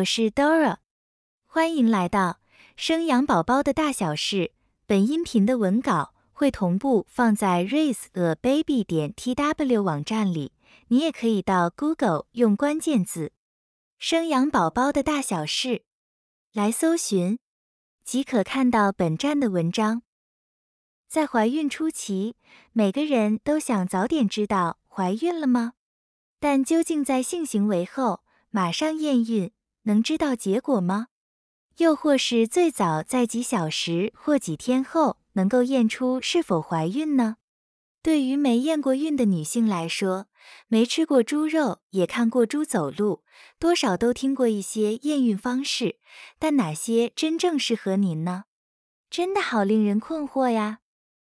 我是 Dora，欢迎来到生养宝宝的大小事。本音频的文稿会同步放在 raiseababy 点 tw 网站里，你也可以到 Google 用关键字“生养宝宝的大小事”来搜寻，即可看到本站的文章。在怀孕初期，每个人都想早点知道怀孕了吗？但究竟在性行为后马上验孕，能知道结果吗？又或是最早在几小时或几天后能够验出是否怀孕呢？对于没验过孕的女性来说，没吃过猪肉也看过猪走路，多少都听过一些验孕方式，但哪些真正适合您呢？真的好令人困惑呀！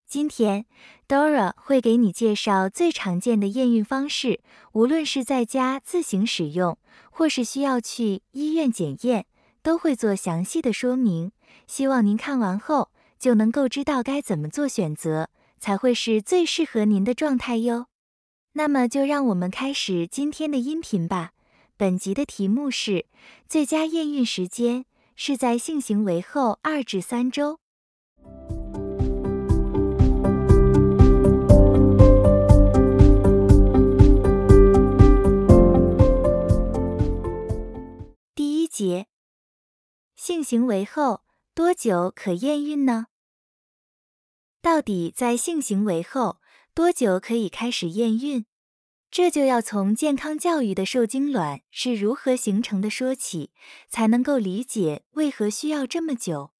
今天，Dora 会给你介绍最常见的验孕方式，无论是在家自行使用，或是需要去医院检验，都会做详细的说明。希望您看完后就能够知道该怎么做选择，才会是最适合您的状态哟。那么就让我们开始今天的音频吧。本集的题目是：最佳验孕时间是在性行为后二至三周。节，性行为后多久可验孕呢？到底在性行为后多久可以开始验孕？这就要从健康教育的受精卵是如何形成的说起，才能够理解为何需要这么久。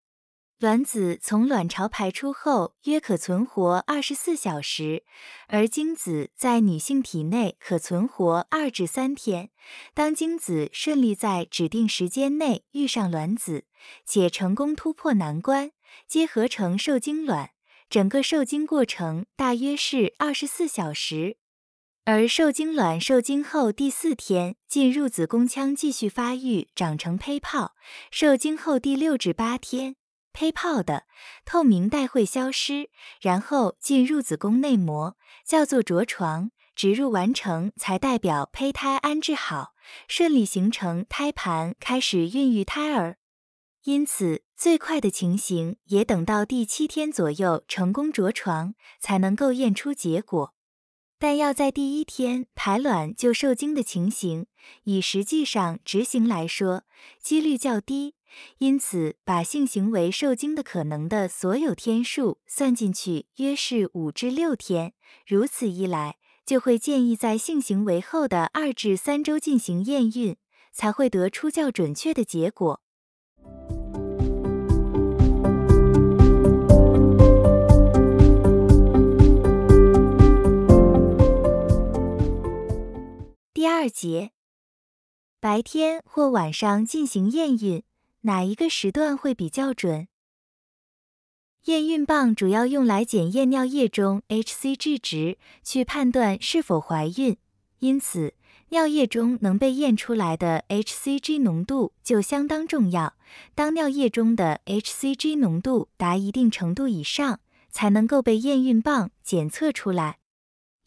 卵子从卵巢排出后约可存活二十四小时，而精子在女性体内可存活二至三天。当精子顺利在指定时间内遇上卵子，且成功突破难关，结合成受精卵，整个受精过程大约是二十四小时。而受精卵受精后第四天进入子宫腔继续发育，长成胚泡。受精后第六至八天。胚泡的透明带会消失，然后进入子宫内膜，叫做着床。植入完成才代表胚胎安置好，顺利形成胎盘，开始孕育胎儿。因此，最快的情形也等到第七天左右成功着床，才能够验出结果。但要在第一天排卵就受精的情形，以实际上执行来说，几率较低。因此，把性行为受精的可能的所有天数算进去，约是五至六天。如此一来，就会建议在性行为后的二至三周进行验孕，才会得出较准确的结果。第二节，白天或晚上进行验孕。哪一个时段会比较准？验孕棒主要用来检验尿液中 hCG 值，去判断是否怀孕。因此，尿液中能被验出来的 hCG 浓度就相当重要。当尿液中的 hCG 浓度达一定程度以上，才能够被验孕棒检测出来。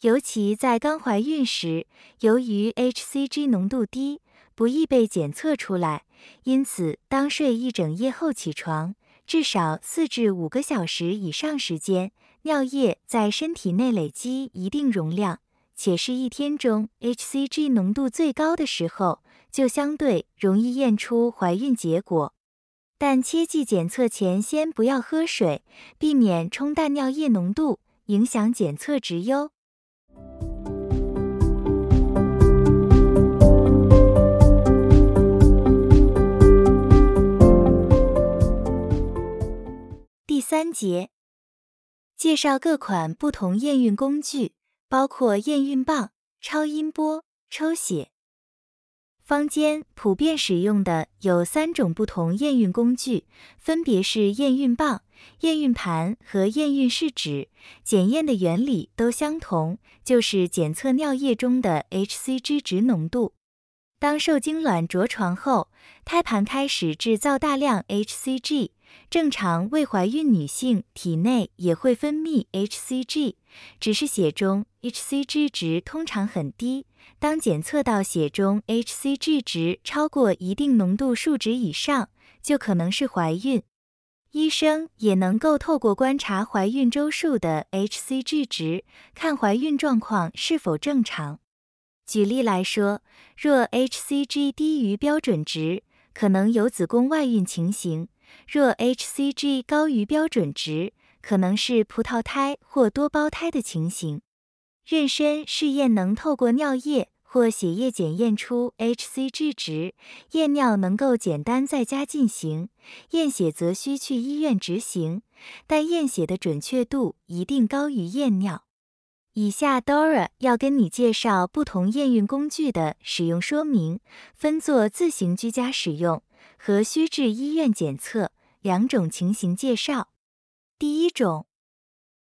尤其在刚怀孕时，由于 hCG 浓度低，不易被检测出来。因此，当睡一整夜后起床，至少四至五个小时以上时间，尿液在身体内累积一定容量，且是一天中 hCG 浓度最高的时候，就相对容易验出怀孕结果。但切记检测前先不要喝水，避免冲淡尿液浓度，影响检测值哟。三节介绍各款不同验孕工具，包括验孕棒、超音波、抽血。坊间普遍使用的有三种不同验孕工具，分别是验孕棒、验孕盘和验孕试纸。检验的原理都相同，就是检测尿液中的 hCG 值浓度。当受精卵着床后，胎盘开始制造大量 hCG。正常未怀孕女性体内也会分泌 hCG，只是血中 hCG 值通常很低。当检测到血中 hCG 值超过一定浓度数值以上，就可能是怀孕。医生也能够透过观察怀孕周数的 hCG 值，看怀孕状况是否正常。举例来说，若 hCG 低于标准值，可能有子宫外孕情形；若 hCG 高于标准值，可能是葡萄胎或多胞胎的情形。妊娠试验能透过尿液或血液检验出 hCG 值，验尿能够简单在家进行，验血则需去医院执行，但验血的准确度一定高于验尿。以下 Dora 要跟你介绍不同验孕工具的使用说明，分作自行居家使用和需至医院检测两种情形介绍。第一种。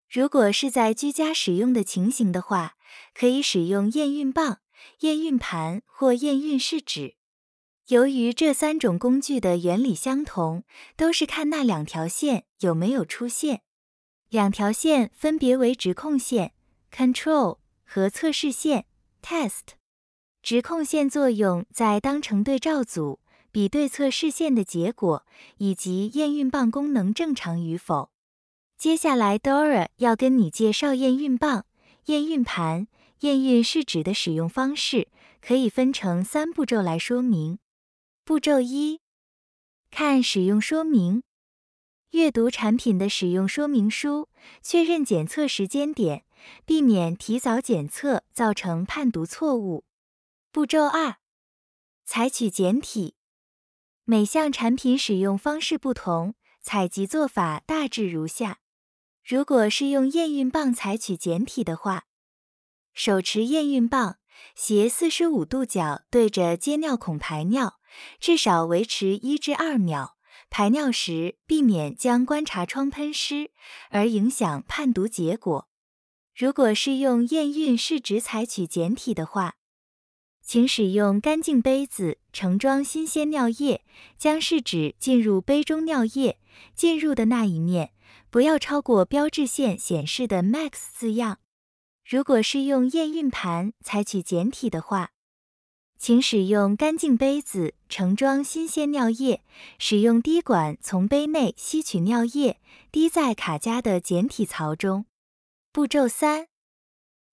如果是在居家使用的情形的话，可以使用验孕棒、验孕盘或验孕试纸。由于这三种工具的原理相同，都是看那两条线有没有出现。两条线分别为直控线 （control） 和测试线 （test）。直控线作用在当成对照组，比对测试线的结果以及验孕棒功能正常与否。接下来，Dora 要跟你介绍验孕棒、验孕盘、验孕试纸的使用方式，可以分成三步骤来说明。步骤一：看使用说明，阅读产品的使用说明书，确认检测时间点，避免提早检测造成判读错误。步骤二：采取简体，每项产品使用方式不同，采集做法大致如下。如果是用验孕棒采取简体的话，手持验孕棒，斜四十五度角对着接尿孔排尿，至少维持一至二秒。排尿时避免将观察窗喷湿，而影响判读结果。如果是用验孕试纸采取简体的话，请使用干净杯子盛装新鲜尿液，将试纸浸入杯中尿液，浸入的那一面。不要超过标志线显示的 Max 字样。如果是用验孕盘采取简体的话，请使用干净杯子盛装新鲜尿液，使用滴管从杯内吸取尿液，滴在卡夹的简体槽中。步骤三：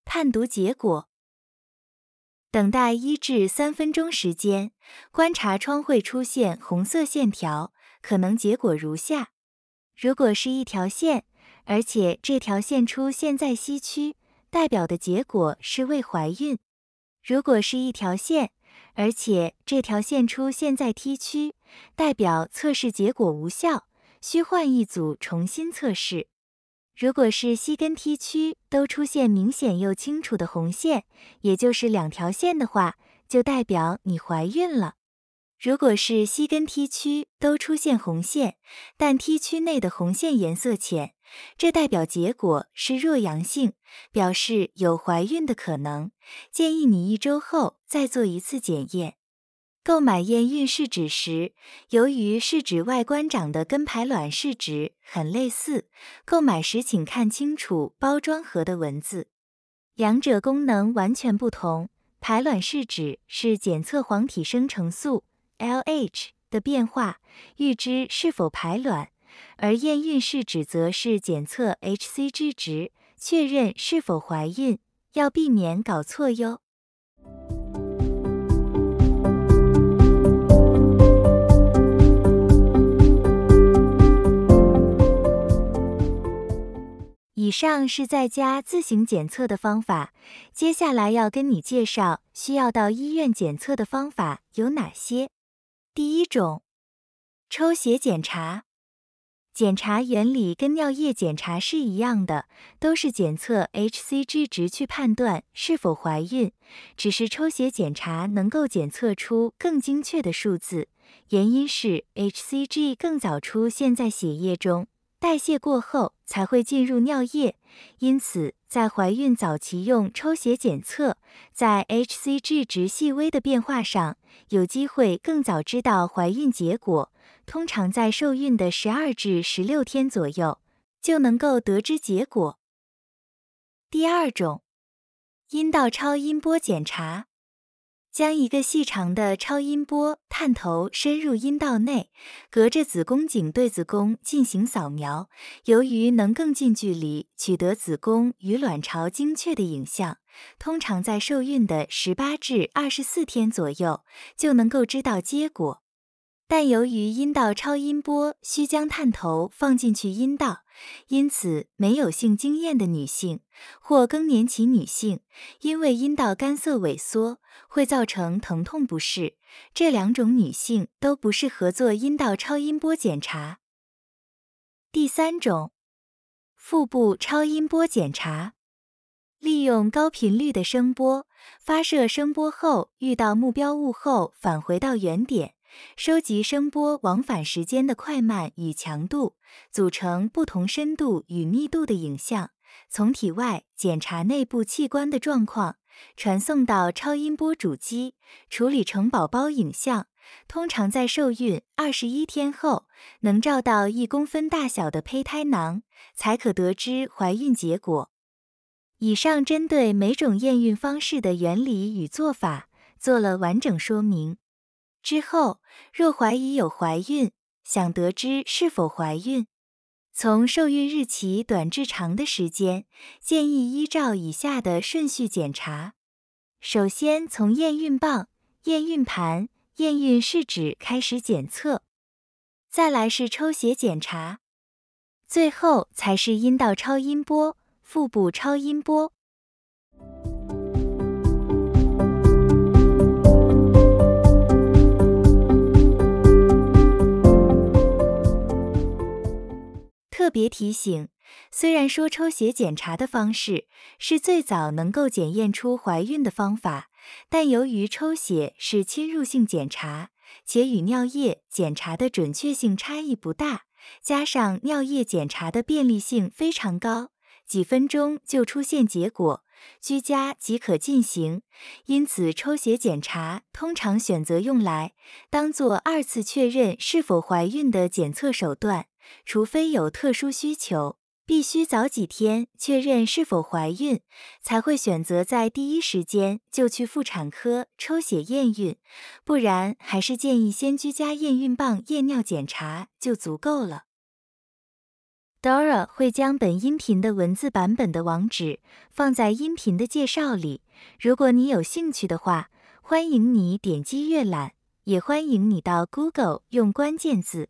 判读结果，等待一至三分钟时间，观察窗会出现红色线条，可能结果如下。如果是一条线，而且这条线出现在西区，代表的结果是未怀孕；如果是一条线，而且这条线出现在 T 区，代表测试结果无效，需换一组重新测试。如果是膝跟 T 区都出现明显又清楚的红线，也就是两条线的话，就代表你怀孕了。如果是膝跟 T 区都出现红线，但 T 区内的红线颜色浅，这代表结果是弱阳性，表示有怀孕的可能。建议你一周后再做一次检验。购买验孕试纸时，由于试纸外观长得跟排卵试纸很类似，购买时请看清楚包装盒的文字，两者功能完全不同。排卵试纸是检测黄体生成素。LH 的变化，预知是否排卵；而验孕试纸则是检测 hCG 值，确认是否怀孕，要避免搞错哟。以上是在家自行检测的方法，接下来要跟你介绍需要到医院检测的方法有哪些。第一种，抽血检查。检查原理跟尿液检查是一样的，都是检测 hCG 值去判断是否怀孕，只是抽血检查能够检测出更精确的数字，原因是 hCG 更早出现在血液中代谢过后才会进入尿液，因此在怀孕早期用抽血检测，在 hCG 值细微的变化上，有机会更早知道怀孕结果。通常在受孕的十二至十六天左右就能够得知结果。第二种，阴道超音波检查。将一个细长的超音波探头深入阴道内，隔着子宫颈对子宫进行扫描。由于能更近距离取得子宫与卵巢精确的影像，通常在受孕的十八至二十四天左右就能够知道结果。但由于阴道超音波需将探头放进去阴道，因此没有性经验的女性或更年期女性，因为阴道干涩萎缩会造成疼痛不适，这两种女性都不适合做阴道超音波检查。第三种，腹部超音波检查，利用高频率的声波发射声波后，遇到目标物后返回到原点。收集声波往返时间的快慢与强度，组成不同深度与密度的影像，从体外检查内部器官的状况，传送到超音波主机处理成宝宝影像。通常在受孕二十一天后，能照到一公分大小的胚胎囊，才可得知怀孕结果。以上针对每种验孕方式的原理与做法做了完整说明。之后，若怀疑有怀孕，想得知是否怀孕，从受孕日起短至长的时间，建议依照以下的顺序检查：首先从验孕棒、验孕盘、验孕试纸开始检测，再来是抽血检查，最后才是阴道超音波、腹部超音波。特别提醒：虽然说抽血检查的方式是最早能够检验出怀孕的方法，但由于抽血是侵入性检查，且与尿液检查的准确性差异不大，加上尿液检查的便利性非常高，几分钟就出现结果，居家即可进行，因此抽血检查通常选择用来当做二次确认是否怀孕的检测手段。除非有特殊需求，必须早几天确认是否怀孕，才会选择在第一时间就去妇产科抽血验孕，不然还是建议先居家验孕棒验尿检查就足够了。Dora 会将本音频的文字版本的网址放在音频的介绍里，如果你有兴趣的话，欢迎你点击阅览，也欢迎你到 Google 用关键字。